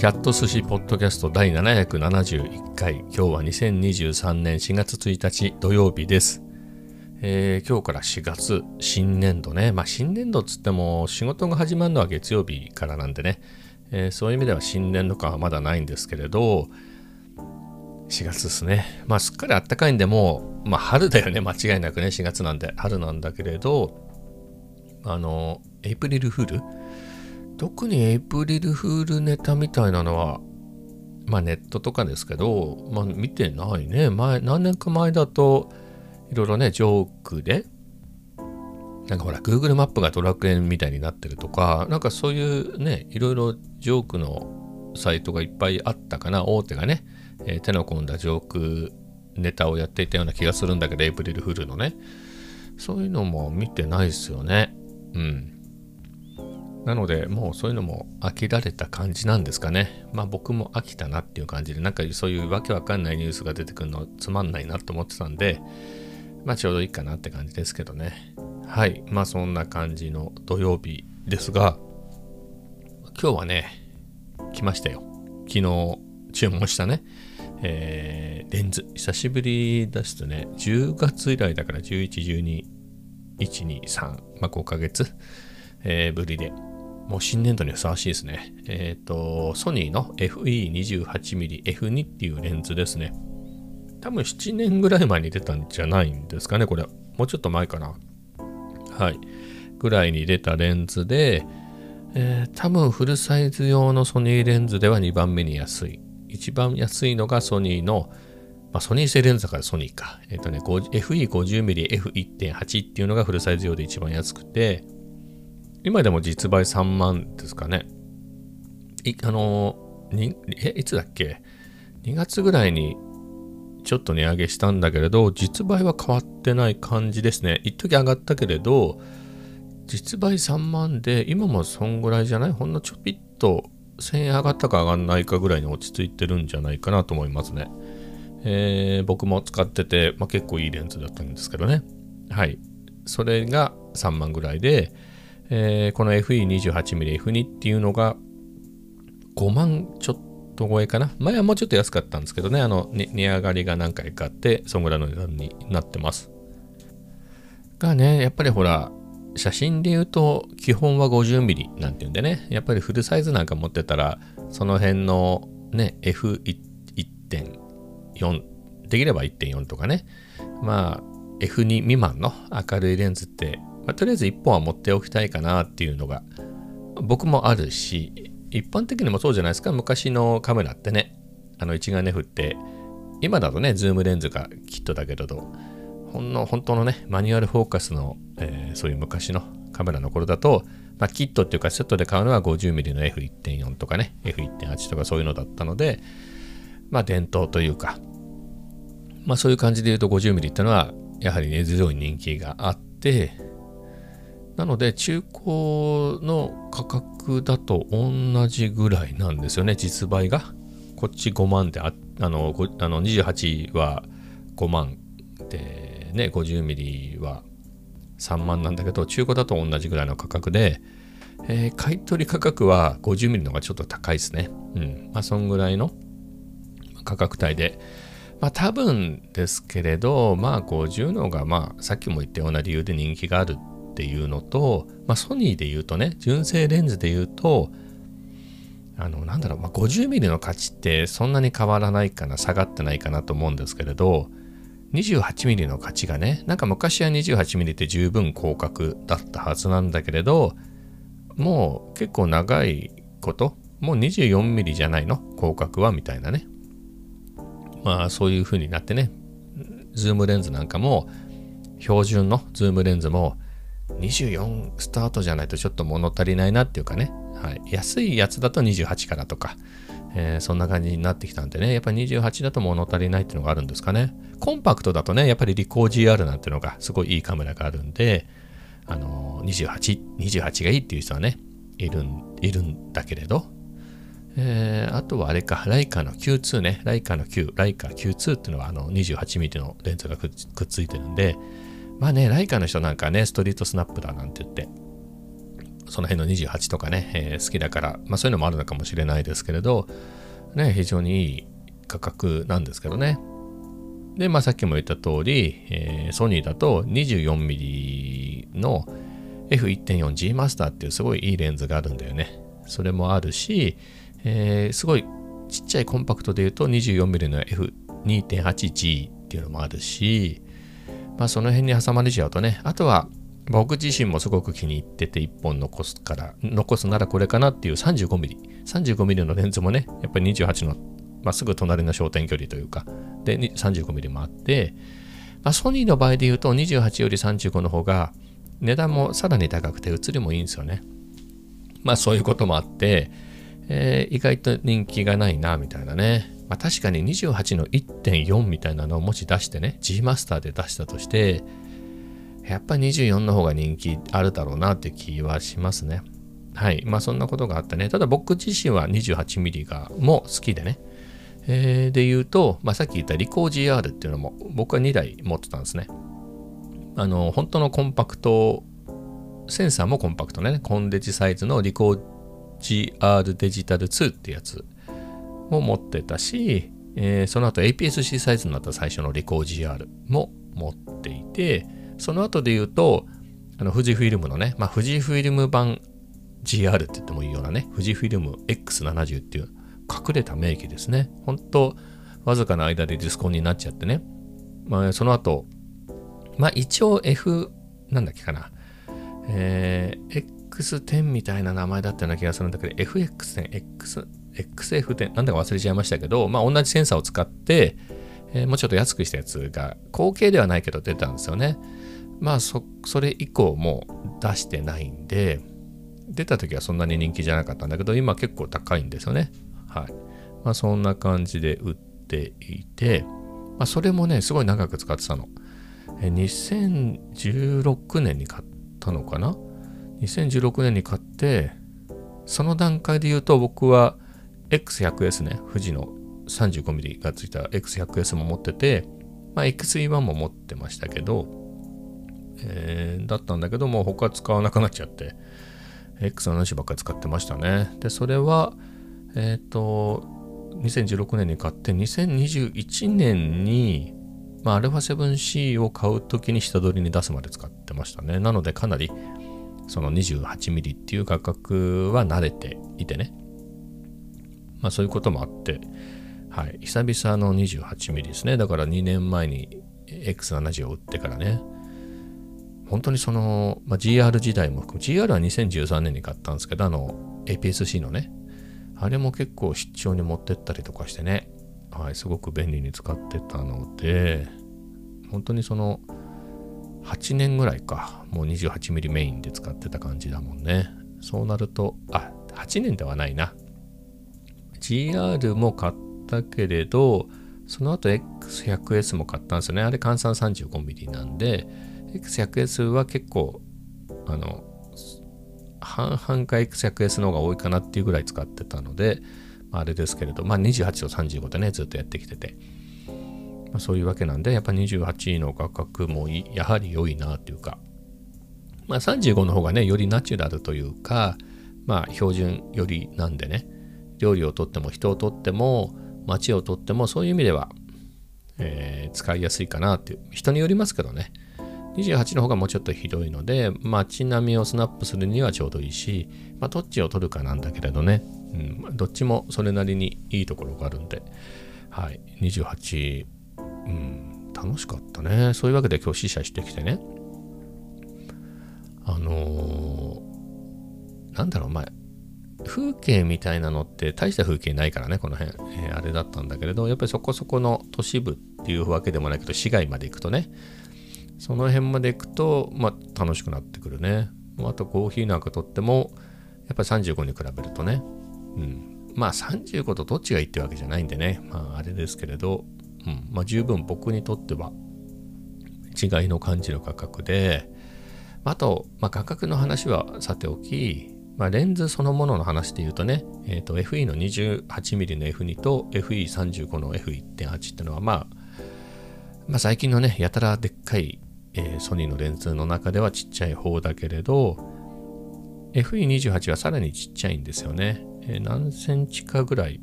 キャット寿司ポッドキャスト第771回。今日は2023年4月1日土曜日です、えー、今日から4月新年度ね。まあ新年度っつっても仕事が始まるのは月曜日からなんでね、えー、そういう意味では新年度感はまだないんですけれど4月ですね。まあすっかり暖かいんでもうまあ春だよね。間違いなくね。4月なんで春なんだけれどあのエイプリルフール特にエイプリルフールネタみたいなのは、まあネットとかですけど、まあ見てないね。前、何年か前だと、いろいろね、ジョークで、なんかほら、Google マップがドラクエみたいになってるとか、なんかそういうね、いろいろジョークのサイトがいっぱいあったかな、大手がね、えー、手の込んだジョークネタをやっていたような気がするんだけど、エイプリルフールのね。そういうのも見てないですよね。うん。なので、もうそういうのも飽きられた感じなんですかね。まあ僕も飽きたなっていう感じで、なんかそういうわけわかんないニュースが出てくるのつまんないなと思ってたんで、まあちょうどいいかなって感じですけどね。はい。まあそんな感じの土曜日ですが、今日はね、来ましたよ。昨日注文したね、えー、レンズ。久しぶりですね、10月以来だから11、12、1、2、3、まあ5ヶ月、えー、ぶりでもう新年度にふさわしいですね。えっ、ー、と、ソニーの FE28mmF2 っていうレンズですね。多分7年ぐらい前に出たんじゃないんですかね、これ。もうちょっと前かな。はい。ぐらいに出たレンズで、えー、多分フルサイズ用のソニーレンズでは2番目に安い。一番安いのがソニーの、まあ、ソニー製レンズだからソニーか。えっ、ー、とね、FE50mmF1.8 っていうのがフルサイズ用で一番安くて、今でも実売3万ですかね。い、あのに、え、いつだっけ ?2 月ぐらいにちょっと値上げしたんだけれど、実売は変わってない感じですね。一時上がったけれど、実売3万で、今もそんぐらいじゃない？ほんのちょぴっと1000円上がったか上がんないかぐらいに落ち着いてるんじゃないかなと思いますね。えー、僕も使ってて、まあ、結構いいレンズだったんですけどね。はい。それが3万ぐらいで、えー、この FE28mmF2 っていうのが5万ちょっと超えかな。前はもうちょっと安かったんですけどね、あの、値上がりが何回かあって、そんぐらいの値段になってます。がね、やっぱりほら、写真で言うと基本は 50mm なんていうんでね、やっぱりフルサイズなんか持ってたら、その辺のね、F1.4、できれば1.4とかね、まあ F2 未満の明るいレンズってまあ、とりあえず1本は持っておきたいかなっていうのが僕もあるし一般的にもそうじゃないですか。昔のカメラってねあの一眼レフって今だとねズームレンズがキットだけれどほんの本当のねマニュアルフォーカスの、えー、そういう昔のカメラの頃だと、まあ、キットっていうかセットで買うのは 50mm の F1.4 とかね F1.8 とかそういうのだったのでまあ伝統というかまあそういう感じで言うと 50mm ってのはやはり根強い人気があってなので中古の価格だと同じぐらいなんですよね、実売が。こっち5万であ、あの、あの28は5万で、ね、50ミリは3万なんだけど、中古だと同じぐらいの価格で、えー、買取価格は50ミリの方がちょっと高いですね。うん。まあ、そんぐらいの価格帯で。まあ、多分ですけれど、まあ、50のが、まあ、さっきも言ったような理由で人気があるていうのと、まあ、ソニーで言うとね純正レンズで言うとあのなんだろう、まあ、50mm の価値ってそんなに変わらないかな下がってないかなと思うんですけれど 28mm の価値がねなんか昔は 28mm って十分広角だったはずなんだけれどもう結構長いこともう 24mm じゃないの広角はみたいなね。まあそういう風になってねズームレンズなんかも標準のズームレンズも24スタートじゃないとちょっと物足りないなっていうかね、はい、安いやつだと28からとか、えー、そんな感じになってきたんでね、やっぱり28だと物足りないっていうのがあるんですかね。コンパクトだとね、やっぱりリコー GR なんていうのがすごいいいカメラがあるんで、あのー、28、28がいいっていう人はね、いるんいるんだけれど、えー、あとはあれか、ライカの Q2 ね、ライカの Q、ライカ Q2 っていうのはあの 28mm のレンズがくっついてるんで、まあね、ライカの人なんかね、ストリートスナップだなんて言って、その辺の28とかね、えー、好きだから、まあそういうのもあるのかもしれないですけれど、ね、非常にいい価格なんですけどね。で、まあさっきも言った通り、えー、ソニーだと 24mm の F1.4G マスターっていうすごいいいレンズがあるんだよね。それもあるし、えー、すごいちっちゃいコンパクトで言うと 24mm の F2.8G っていうのもあるし、まあその辺に挟まれちゃうとね、あとは僕自身もすごく気に入ってて1本残すから、残すならこれかなっていう 35mm。35mm のレンズもね、やっぱり28の、まあ、すぐ隣の焦点距離というか、で 35mm もあって、まあ、ソニーの場合で言うと28より35の方が値段もさらに高くて写りもいいんですよね。まあそういうこともあって、えー、意外と人気がないなみたいなね。まあ確かに28の1.4みたいなのをもし出してね、G マスターで出したとして、やっぱ24の方が人気あるだろうなって気はしますね。はい。まあそんなことがあってね。ただ僕自身は 28mm がも好きでね。えー、で言うと、まあ、さっき言ったリコー GR っていうのも僕は2台持ってたんですね。あの、本当のコンパクト、センサーもコンパクトね、コンデジサイズのリコー GR デジタル2ってやつも持ってたし、えー、その後 APS-C サイズになった最初のリコー GR も持っていて、その後で言うと、あの富士フィルムのね、まあ、富士フィルム版 GR って言ってもいいようなね、富士フィルム X70 っていう隠れた名機ですね。本当わずかな間でディスコンになっちゃってね。まあ、その後、まあ一応 F、なんだっけかな。えー、X10 みたいな名前だったような気がするんだけど、FX10、X、XF10、なんだか忘れちゃいましたけど、まあ同じセンサーを使って、えー、もうちょっと安くしたやつが、後継ではないけど出たんですよね。まあそ、それ以降も出してないんで、出た時はそんなに人気じゃなかったんだけど、今結構高いんですよね。はい。まあそんな感じで売っていて、まあそれもね、すごい長く使ってたの。え2016年に買ったのかな ?2016 年に買って、その段階で言うと僕は X100S ね、富士の 35mm がついた X100S も持ってて、まあ XE1 も持ってましたけど、えー、だったんだけども他使わなくなっちゃって、X70 ばっかり使ってましたね。で、それは、えっ、ー、と、2016年に買って、2021年に、まあ、α7C を買うときに下取りに出すまで使ってましたね。なので、かなり、その 28mm っていう価格は慣れていてね。まあ、そういうこともあって、はい、久々の 28mm ですね。だから2年前に X70 を売ってからね。本当にその、まあ、GR 時代も含む、GR は2013年に買ったんですけど、あの、APS-C のね、あれも結構出張に持ってったりとかしてね、はい、すごく便利に使ってたので、本当にその、8年ぐらいか、もう 28mm メインで使ってた感じだもんね。そうなると、あ、8年ではないな。GR も買ったけれど、その後 X100S も買ったんですよね。あれ換算 35mm なんで、X100S は結構、あの、半々か X100S の方が多いかなっていうぐらい使ってたので、あ、れですけれど、まあ、28と35でね、ずっとやってきてて、まあ、そういうわけなんで、やっぱ28の価格もやはり良いなっていうか、まあ、35の方がね、よりナチュラルというか、まあ、標準よりなんでね、料理をとっても人をとっても街をとってもそういう意味では、えー、使いやすいかなっていう。人によりますけどね。28の方がもうちょっとひどいので、街並みをスナップするにはちょうどいいし、まあ、どっちを取るかなんだけれどね、うん、どっちもそれなりにいいところがあるんで、はい、28、うん、楽しかったね。そういうわけで今日試写してきてね、あのー、なんだろう、まあ、風景みたいなのって大した風景ないからね、この辺、えー、あれだったんだけれど、やっぱりそこそこの都市部っていうわけでもないけど、市街まで行くとね、その辺まで行くと、まあ、楽しくなってくるね。あとコーヒーなんかとっても、やっぱり35に比べるとね、うん。まあ35とどっちがいいってわけじゃないんでね、まああれですけれど、うん、まあ十分僕にとっては違いの感じる価格で、あと、まあ価格の話はさておき、まあ、レンズそのものの話で言うとね、えー、と FE の 28mm の F2 と FE35 の F1.8 ってのは、まあ、まあ最近のね、やたらでっかいえー、ソニーのレンズの中ではちっちゃい方だけれど、FE28 はさらにちっちゃいんですよね。えー、何センチかぐらい、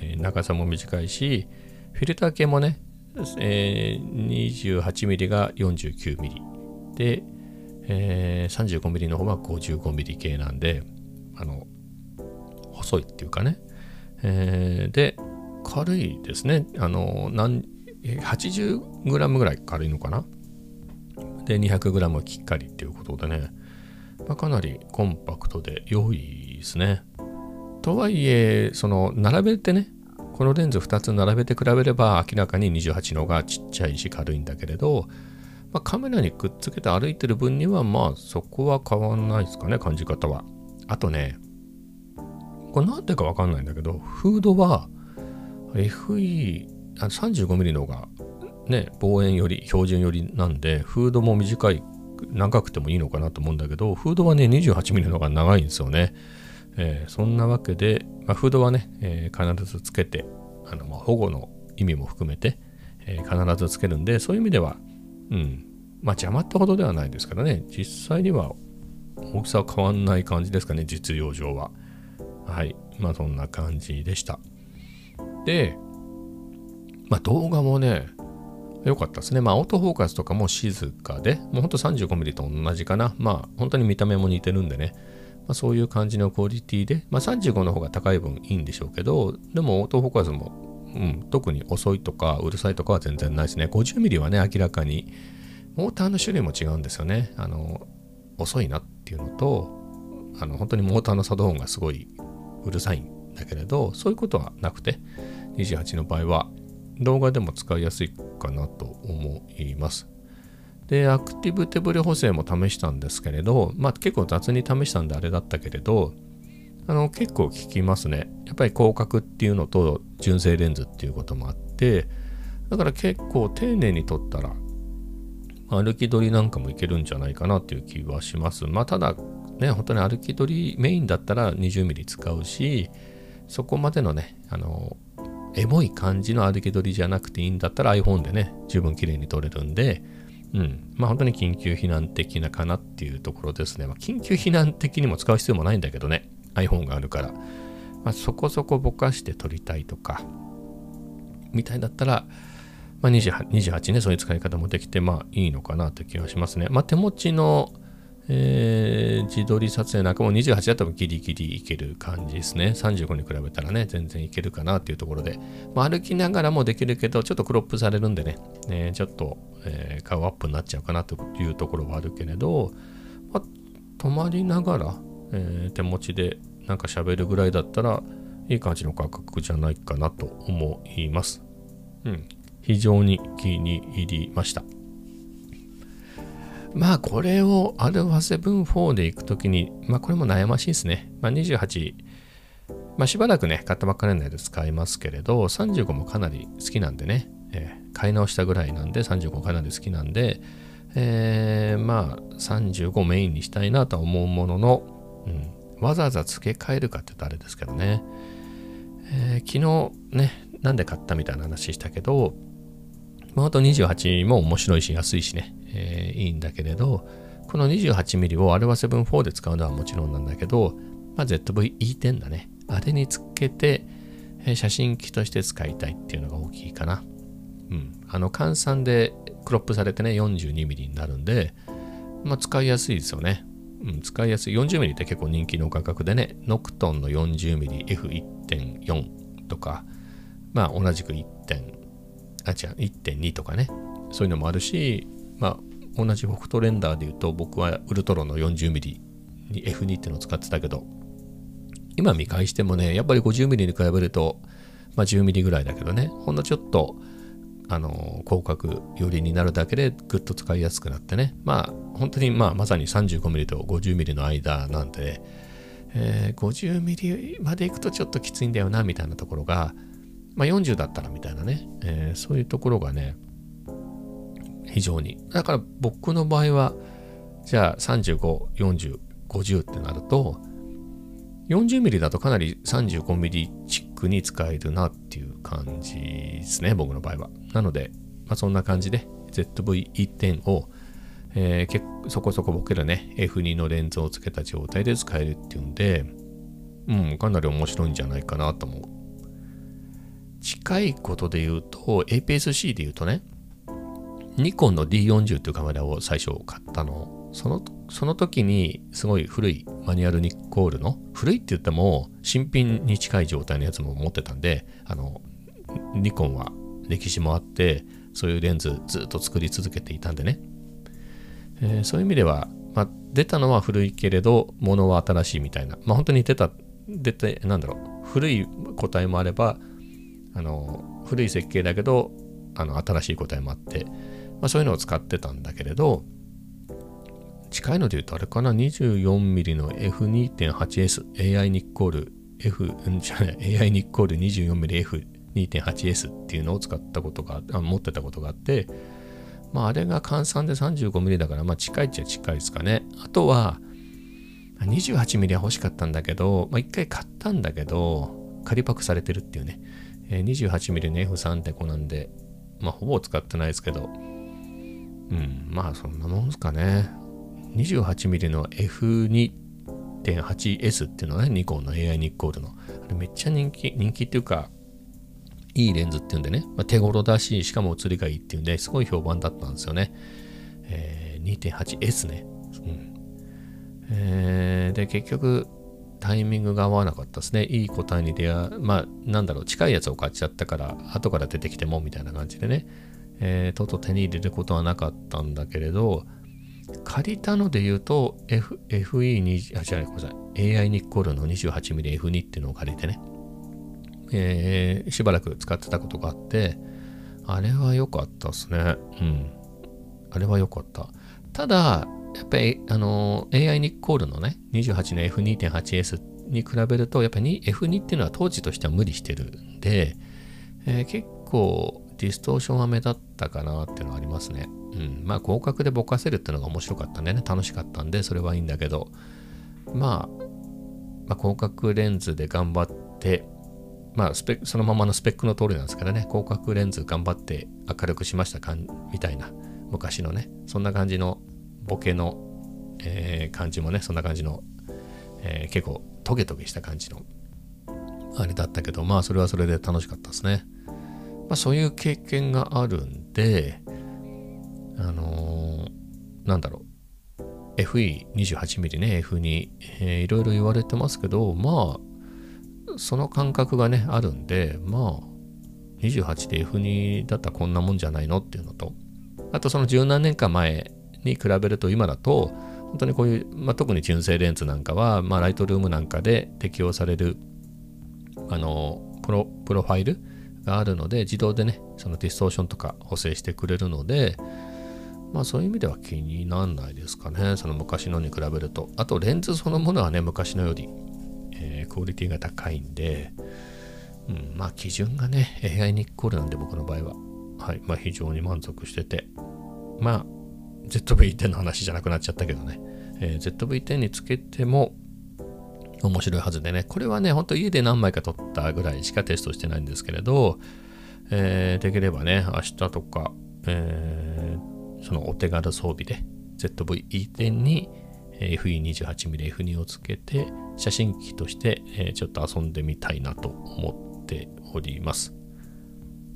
えー、長さも短いし、フィルター系もね、えー、28mm が 49mm で、えー、35mm の方が 55mm 系なんで、あの、細いっていうかね。えー、で、軽いですね。あの、80g ぐらい軽いのかな。で、200g きっかりっていうことでね、まあ、かなりコンパクトで良いですね。とはいえ、その、並べてね、このレンズ2つ並べて比べれば明らかに28のがちっちゃいし軽いんだけれど、まあ、カメラにくっつけて歩いてる分にはまあそこは変わんないですかね感じ方は。あとねこれ何でか分かんないんだけどフードは FE35mm の方がね望遠より標準よりなんでフードも短い長くてもいいのかなと思うんだけどフードはね 28mm の方が長いんですよね。えー、そんなわけで、まあ、フードはね、えー、必ずつけてあの、まあ、保護の意味も含めて、えー、必ずつけるんでそういう意味ではうんまあ邪魔ってほどではないですからね実際には大きさは変わんない感じですかね実用上ははいまあそんな感じでしたでまあ動画もね良かったですね。まあ、オートフォーカスとかも静かで、もうほんと 35mm と同じかな。まあ、本当に見た目も似てるんでね。まあ、そういう感じのクオリティで、まあ、35の方が高い分いいんでしょうけど、でもオートフォーカスも、うん、特に遅いとかうるさいとかは全然ないですね。50mm はね、明らかに、モーターの種類も違うんですよね。あの、遅いなっていうのと、あの、本当にモーターの作動音がすごいうるさいんだけれど、そういうことはなくて、28の場合は動画でも使いやすいかなと思います。で、アクティブ手ブレ補正も試したんですけれど、まあ結構雑に試したんであれだったけれど、あの結構効きますね。やっぱり広角っていうのと純正レンズっていうこともあって、だから結構丁寧に撮ったら、歩き撮りなんかもいけるんじゃないかなっていう気はします。まあただ、ね、本当に歩き撮りメインだったら 20mm 使うし、そこまでのね、あの、エモい感じの歩き撮りじゃなくていいんだったら iPhone でね、十分綺麗に撮れるんで、うん。まあ本当に緊急避難的なかなっていうところですね。まあ、緊急避難的にも使う必要もないんだけどね。iPhone があるから。まあ、そこそこぼかして撮りたいとか、みたいだったら、まあ28、28ね、そういう使い方もできて、まあいいのかなという気がしますね。まあ手持ちのえー、自撮り撮影なんかも28だったらギリギリいける感じですね。35に比べたらね、全然いけるかなっていうところで、まあ、歩きながらもできるけど、ちょっとクロップされるんでね、えー、ちょっと、えー、顔アップになっちゃうかなというところはあるけれど、まあ、止まりながら、えー、手持ちでなんか喋るぐらいだったら、いい感じの価格じゃないかなと思います。うん。非常に気に入りました。まあこれを α7-4 で行くときに、まあこれも悩ましいですね。まあ28、まあしばらくね、買ったばっかりのやつ使いますけれど、35もかなり好きなんでね、えー、買い直したぐらいなんで35かなり好きなんで、えー、まあ35メインにしたいなとは思うものの、うん、わざわざ付け替えるかって言ったらあれですけどね、えー、昨日ね、なんで買ったみたいな話したけど、まあ、あと28も面白いし安いしね、えー、いいんだけれど、この 28mm を α7-4 で使うのはもちろんなんだけど、まあ、ZV-E10 だね。あれにつけて、えー、写真機として使いたいっていうのが大きいかな。うん。あの、換算でクロップされてね、42mm になるんで、まあ、使いやすいですよね。うん、使いやすい。40mm って結構人気の価格でね、ノクトンの 40mmF1.4 とか、まあ、同じく 1. 点あ、違う、1.2とかね、そういうのもあるし、まあ、同じ北斗レンダーで言うと、僕はウルトロの 40mm に F2 っていうのを使ってたけど、今見返してもね、やっぱり 50mm に比べると、まあ 10mm ぐらいだけどね、ほんのちょっと、あの、広角寄りになるだけでぐっと使いやすくなってね、まあ、本当にまあ、まさに 35mm と 50mm の間なんで、えー、50mm まで行くとちょっときついんだよな、みたいなところが、まあ40だったらみたいなね、えー、そういうところがね、非常に。だから僕の場合は、じゃあ35、40、50ってなると、40ミリだとかなり 35mm 近に使えるなっていう感じですね、僕の場合は。なので、まあ、そんな感じで ZV-E10 をえー、そこそこボケるね F2 のレンズをつけた状態で使えるっていうんで、うん、かなり面白いんじゃないかなと思う。近いことで言うと、APS-C で言うとね、ニコンの D40 っていうカメラを最初買ったの。その、その時にすごい古いマニュアルニコールの、古いって言っても新品に近い状態のやつも持ってたんで、あの、ニコンは歴史もあって、そういうレンズずっと作り続けていたんでね。えー、そういう意味では、まあ、出たのは古いけれど、物は新しいみたいな。まあ、本当に出た、出て、なんだろう、古い個体もあれば、あの、古い設計だけど、あの、新しい個体もあって、まあ、そういうのを使ってたんだけれど、近いので言うとあれかな、24mm の F2.8S、AI ニッコール。F ん、じゃない、AI ニッコール。24mmF2.8S っていうのを使ったことが、あ持ってたことがあって、まあ、あれが換算で 35mm だから、まあ、近いっちゃ近いですかね。あとは、28mm は欲しかったんだけど、まあ、一回買ったんだけど、仮パクされてるっていうね。28mm の F3.5 なんで、まあ、ほぼ使ってないですけど、うん、まあ、そんなもんすかね。28mm の F2.8S っていうのはね、ニコンの AI ニッコールの。あれめっちゃ人気、人気っていうか、いいレンズっていうんでね、まあ、手頃だし、しかも写りがいいっていうんで、すごい評判だったんですよね。えー、2.8S ね。うんえー、で、結局、タイミングが合わなかったですね。いい答えに出会う、まあ、なんだろう、近いやつを買っちゃったから、後から出てきてもみたいな感じでね、えー、とうとう手に入れることはなかったんだけれど、借りたので言うと、F、FE20、あ、違う、ごめんなさい。AI ニッコールの 28mmF2 っていうのを借りてね、えー、しばらく使ってたことがあって、あれは良かったですね。うん。あれは良かった。ただ、やっぱり、あのー、AI ニッコールのね、28の F2.8S に比べると、やっぱり F2 っていうのは当時としては無理してるんで、えー、結構ディストーションは目立ったかなっていうのはありますね。うん。まあ、広角でぼかせるってのが面白かったんでね、楽しかったんで、それはいいんだけど、まあ、まあ、広角レンズで頑張って、まあスペそのままのスペックの通りなんですからね、広角レンズ頑張って明るくしましたかみたいな、昔のね、そんな感じのボケの、えー、感じもね、そんな感じの、えー、結構トゲトゲした感じの、あれだったけど、まあそれはそれで楽しかったですね。まあそういう経験があるんで、あのー、なんだろう、FE28mm ね、F2、えー、いろいろ言われてますけど、まあ、その感覚がね、あるんで、まあ、28で F2 だったらこんなもんじゃないのっていうのと、あとその十何年間前に比べると今だと、本当にこういう、まあ、特に純正レンズなんかは、まあ、ライトルームなんかで適用される、あの、プロ、プロファイルがあるので、自動でね、そのディストーションとか補正してくれるので、まあそういう意味では気にならないですかね。その昔のに比べると。あとレンズそのものはね、昔のよりえー、クオリティが高いんで、うん、まあ基準がね、AI ニッコールなんで僕の場合は、はい、まあ非常に満足してて、まあ ZV-10 の話じゃなくなっちゃったけどね、えー、ZV-10 につけても面白いはずでね、これはね、ほんと家で何枚か撮ったぐらいしかテストしてないんですけれど、えー、できればね、明日とか、えー、そのお手軽装備で ZV-E10 に FE28mm F2 をつけて写真機として、ちょっと遊んでみたいなと思っております。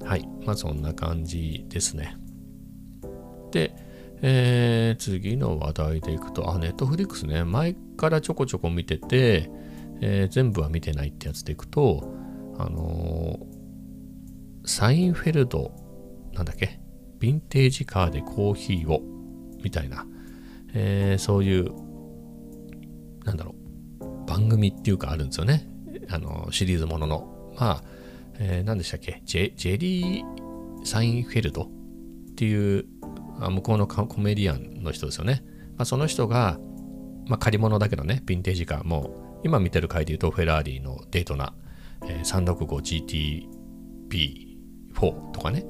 はい。まあそんな感じですね。で、えー、次の話題でいくと、あ、ネットフリックスね、前からちょこちょこ見てて、えー、全部は見てないってやつでいくと、あのー、サインフェルド、なんだっけ、ヴィンテージカーでコーヒーを、みたいな、えー、そういうなんだろう、番組っていうかあるんですよね。あの、シリーズものの。まあ、えー、何でしたっけ？ジェ、ジェリー・サインフェルドっていうあ向こうのコメディアンの人ですよね。まあ、その人が、まあ、借り物だけどね、ヴィンテージカーも、今見てる回で言うと、フェラーリのデートナ、えー、365GTP4 とかね、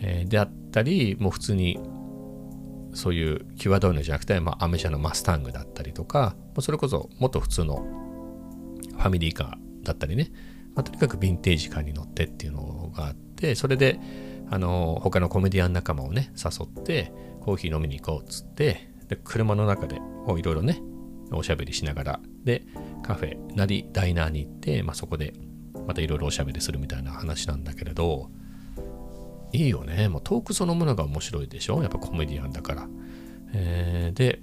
えー、であったり、もう普通にそういうキュアドイのじゃなくて、まあ、アメ車のマスタングだったりとかもう、それこそもっと普通のファミリーカーだったりね、まあ、とにかくヴィンテージカーに乗ってっていうのがあって、それで、あの他のコメディアン仲間をね誘ってコーヒー飲みに行こうっつってで車の中でいろいろねおしゃべりしながらでカフェなりダイナーに行って、まあ、そこでまたいろいろおしゃべりするみたいな話なんだけれどいいよね。もうトークそのものが面白いでしょ？やっぱコメディアンだから、えー、で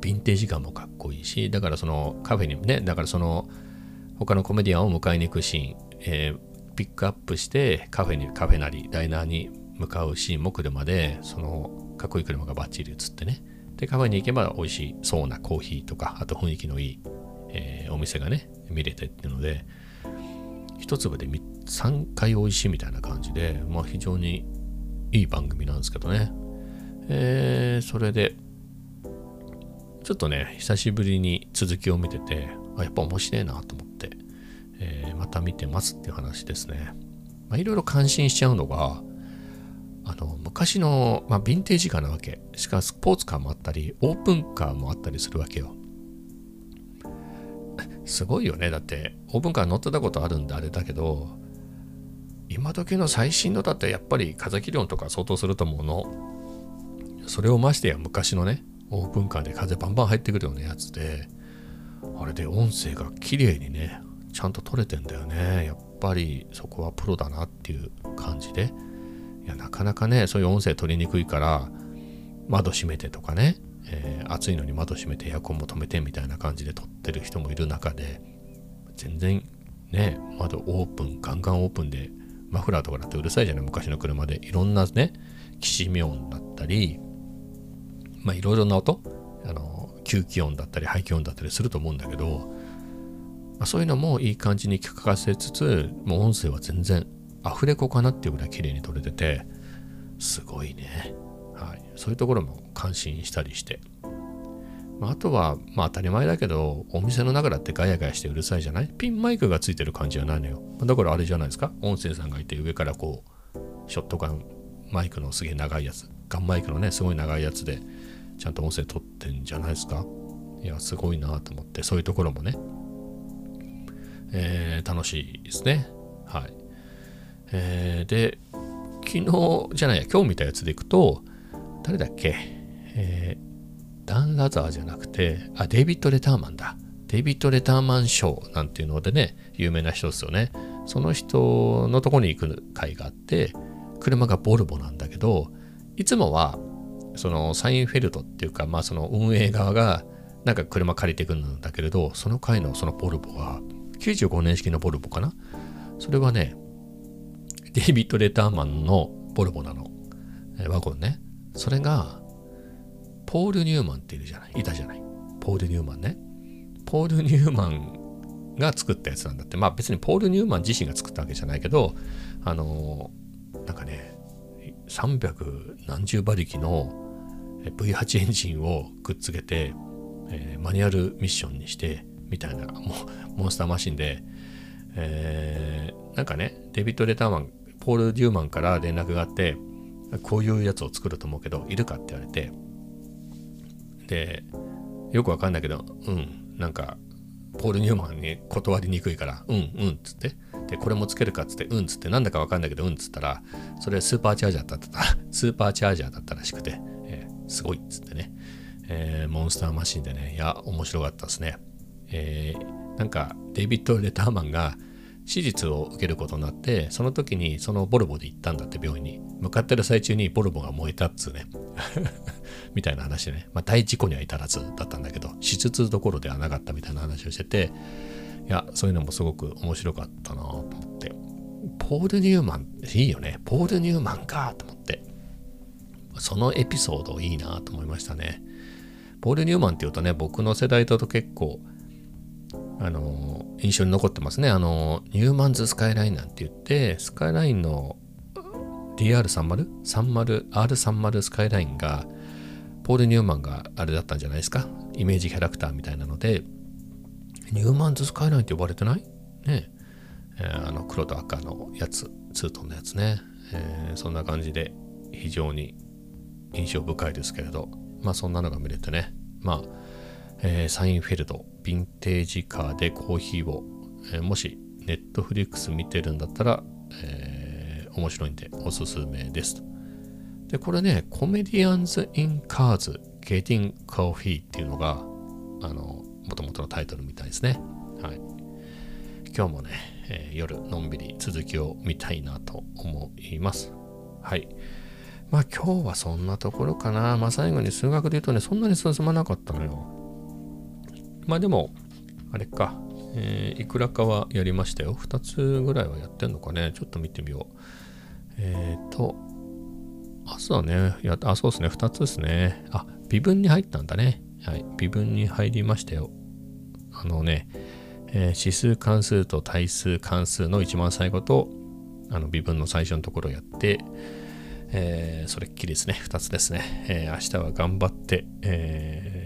ヴィンテージ感もかっこいいしだからそのカフェにねだからその他のコメディアンを迎えに行くシーン、えー、ピックアップしてカフェにカフェなりダイナーに向かうシーンも車でそのかっこいい車がバッチリ映ってね。でカフェに行けば美味しそうなコーヒーとかあと雰囲気のいい、えー、お店がね見れてっていうので一粒で3回美味しいみたいな感じで、まあ、非常にいい番組なんですけどね、えー、それでちょっとね久しぶりに続きを見ててあやっぱ面白いなと思って、えー、また見てますっていう話ですね。いろいろ感心しちゃうのがあの昔の、まあ、ヴィンテージカーなわけ。しかもスポーツカーもあったりオープンカーもあったりするわけよ。すごいよね。だってオープンカー乗ってたことあるんであれだけど今時の最新のだってやっぱり風切り音とか相当すると思うの。それをましてや昔のねオープンカーで風バンバン入ってくるようなやつであれで音声が綺麗にねちゃんと取れてんだよね。やっぱりそこはプロだなっていう感じで。いやなかなかねそういう音声取りにくいから窓閉めてとかね、えー、暑いのに窓閉めてエアコンも止めてみたいな感じで撮ってる人もいる中で全然ね窓オープンガンガンオープンでマフラーとかだってうるさいじゃない？昔の車で。いろんなねきしみ音だったりまあいろいろな音あの吸気音だったり排気音だったりすると思うんだけど、まあ、そういうのもいい感じに聞かせつつもう音声は全然アフレコかなっていうぐらい綺麗に撮れててすごいね、はい、そういうところも感心したりして、まあ、あとはまあ当たり前だけどお店の中だってガヤガヤしてうるさいじゃない？ピンマイクがついてる感じはないのよ。だからあれじゃないですか？音声さんがいて上からこうショットガンマイクのすげえ長いやつ。ガンマイクのねすごい長いやつでちゃんと音声取ってんじゃないですか？いやすごいなと思ってそういうところもね、えー、楽しいですね。はい。えー、で、昨日じゃないや、今日見たやつでいくと、誰だっけ、えー、ダン・ラザーじゃなくて、あ、デイビッド・レターマンだ。デイビッド・レターマン賞なんていうのでね、有名な人ですよね。その人のとこに行く会があって、車がボルボなんだけど、いつもは、そのサインフェルトっていうか、まあその運営側が、なんか車借りてくるんだけれど、その回のそのボルボは、95年式のボルボかな？それはね、デイビッド・レターマンのボルボなの、ワゴンね。それが、ポール・ニューマンっているじゃない？いたじゃない？ポール・ニューマンね。ポール・ニューマンが作ったやつなんだって。まあ別にポール・ニューマン自身が作ったわけじゃないけど、あのー、なんかね、300何十馬力の V8 エンジンをくっつけて、えー、マニュアルミッションにして、みたいな、もうモンスターマシンで、えー、なんかね、デビッド・レターマンポール・デューマンから連絡があって、こういうやつを作ると思うけど、いるかって言われて、で、よくわかんないけど、うん、なんか、ポール・ニューマンに断りにくいから、うん、うん、つって、で、これもつけるかっつって、うんつって、なんだかわかんないけど、うんっつったら、それスーパーチャージャーだった、スーパーチャージャーだったらしくて、えー、すごいっつってね、えー、モンスターマシンでね、いや、面白かったですね。えー、なんか、デイビッド・レターマンが、手術を受けることになってその時にそのボルボで行ったんだって病院に。向かってる最中にボルボが燃えたっつうね。みたいな話でね、まあ、大事故には至らずだったんだけど手術どころではなかったみたいな話をしてていやそういうのもすごく面白かったなと思って。ポール・ニューマンいいよね。ポール・ニューマンかと思って。そのエピソードいいなと思いましたね。ポール・ニューマンっていうとね僕の世代だと結構あの印象に残ってますね。あのニューマンズスカイラインなんて言って、スカイラインの DR30? 30 R30 スカイラインが、ポール・ニューマンがあれだったんじゃないですか？イメージキャラクターみたいなので、ニューマンズスカイラインって呼ばれてない？ねえー、あの黒と赤のやつ、ツートンのやつね。えー、そんな感じで非常に印象深いですけれど、まあそんなのが見れてね。まあえー、サインフェルド、ヴィンテージカーでコーヒーを、えー、もしネットフリックス見てるんだったら、えー、面白いんでおすすめですで、これね、コメディアンズ・イン・カーズ・ゲティン・コーヒーっていうのが、あの、もともとのタイトルみたいですね。はい。今日もね、えー、夜のんびり続きを見たいなと思います。はい。まあ今日はそんなところかな。まあ最後に数学で言うとね、そんなに進まなかったのよ。まあでも、あれか、えー、いくらかはやりましたよ。2つぐらいはやってんのかね。ちょっと見てみよう。えっ、ー、と、朝ね、やあ、そうですね、2つですね。あ、微分に入ったんだね。はい、微分に入りましたよ。あのね、えー、指数関数と対数関数の一番最後と、あの微分の最初のところをやって、えー、それっきりですね、2つですね。えー、明日は頑張って、えー、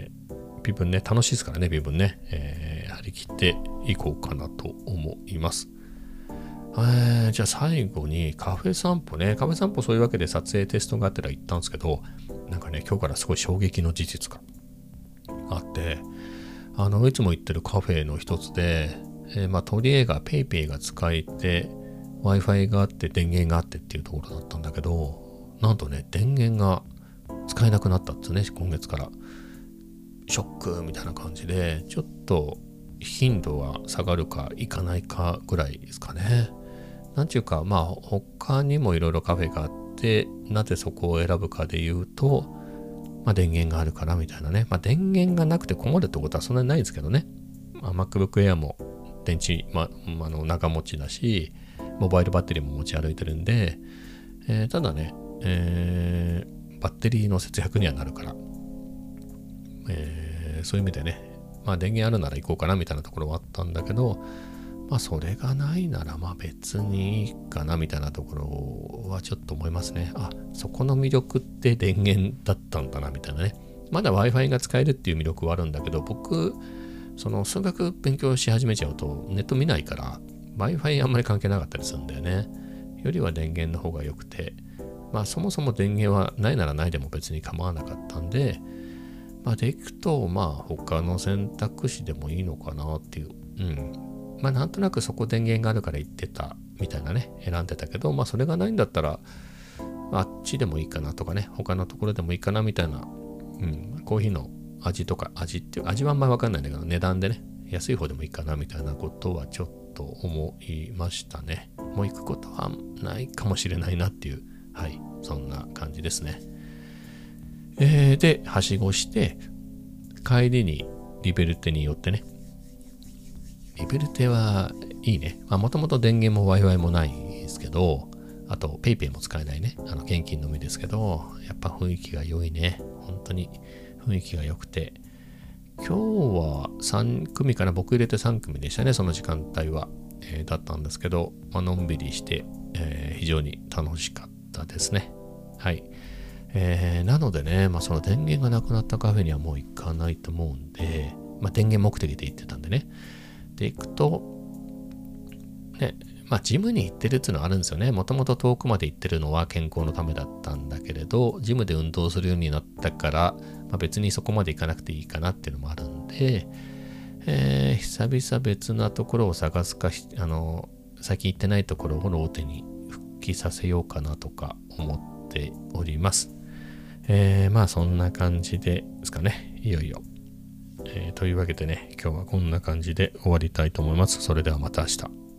微分ね、楽しいですからね、微分ね、えー、張り切っていこうかなと思います。えー、じゃあ最後にカフェ散歩ね。カフェ散歩そういうわけで撮影テストがあってら行ったんですけど、なんかね、今日からすごい衝撃の事実があって、あの、いつも行ってるカフェの一つで、えー、まあ、とりえが PayPay が使えて、Wi-Fi があって電源があってっていうところだったんだけど、なんとね、電源が使えなくなったんですね、今月から。ショックみたいな感じで、ちょっと頻度は下がるかいかないかぐらいですかね。なんちゅうか、まあ、他にもいろいろカフェがあって、なぜそこを選ぶかで言うと、まあ、電源があるからみたいなね。まあ、電源がなくて困るってことはそんなにないんですけどね。まあ、MacBook Air も電池、まあ、あの長持ちだし、モバイルバッテリーも持ち歩いてるんで、えー、ただね、えー、バッテリーの節約にはなるから、えー、そういう意味でね、まあ電源あるなら行こうかなみたいなところはあったんだけど、まあそれがないならまあ別にいいかなみたいなところはちょっと思いますね。あ、そこの魅力って電源だったんだなみたいなね。まだ Wi-Fi が使えるっていう魅力はあるんだけど、僕、その数学勉強し始めちゃうとネット見ないから Wi-Fi あんまり関係なかったりするんだよね。よりは電源の方が良くて、まあそもそも電源はないならないでも別に構わなかったんで、まあでいくと、まあ他の選択肢でもいいのかなっていう。うん。まあなんとなくそこ電源があるから言ってたみたいなね、選んでたけど、まあそれがないんだったら、あっちでもいいかなとかね、他のところでもいいかなみたいな、うん、コーヒーの味とか、味っていう、味はあんまりわかんないんだけど、値段でね、安い方でもいいかなみたいなことはちょっと思いましたね。もう行くことはないかもしれないなっていう、はい、そんな感じですね。えー、で、はしごして、帰りにリベルテに寄ってね、リベルテはいいね。まあもともと電源も Wi-Fi もないですけど、あと PayPay も使えないね。あの現金のみですけど、やっぱ雰囲気が良いね。本当に雰囲気が良くて。今日は3組かな僕入れて3組でしたね、その時間帯は。えー、だったんですけど、まあのんびりして、えー、非常に楽しかったですね。はい。えー、なのでね、まあその電源がなくなったカフェにはもう行かないと思うんで、まあ電源目的で行ってたんでね。でいくと、ね、まあ、ジムに行ってるっていうのはあるんですよね。もともと遠くまで行ってるのは健康のためだったんだけれど、ジムで運動するようになったから、まあ、別にそこまで行かなくていいかなっていうのもあるんで、えー、久々別なところを探すか、あの、最近行ってないところをローテに復帰させようかなとか思っております。えー、まあそんな感じですかね。いよいよえー、というわけでね、今日はこんな感じで終わりたいと思います。それではまた明日。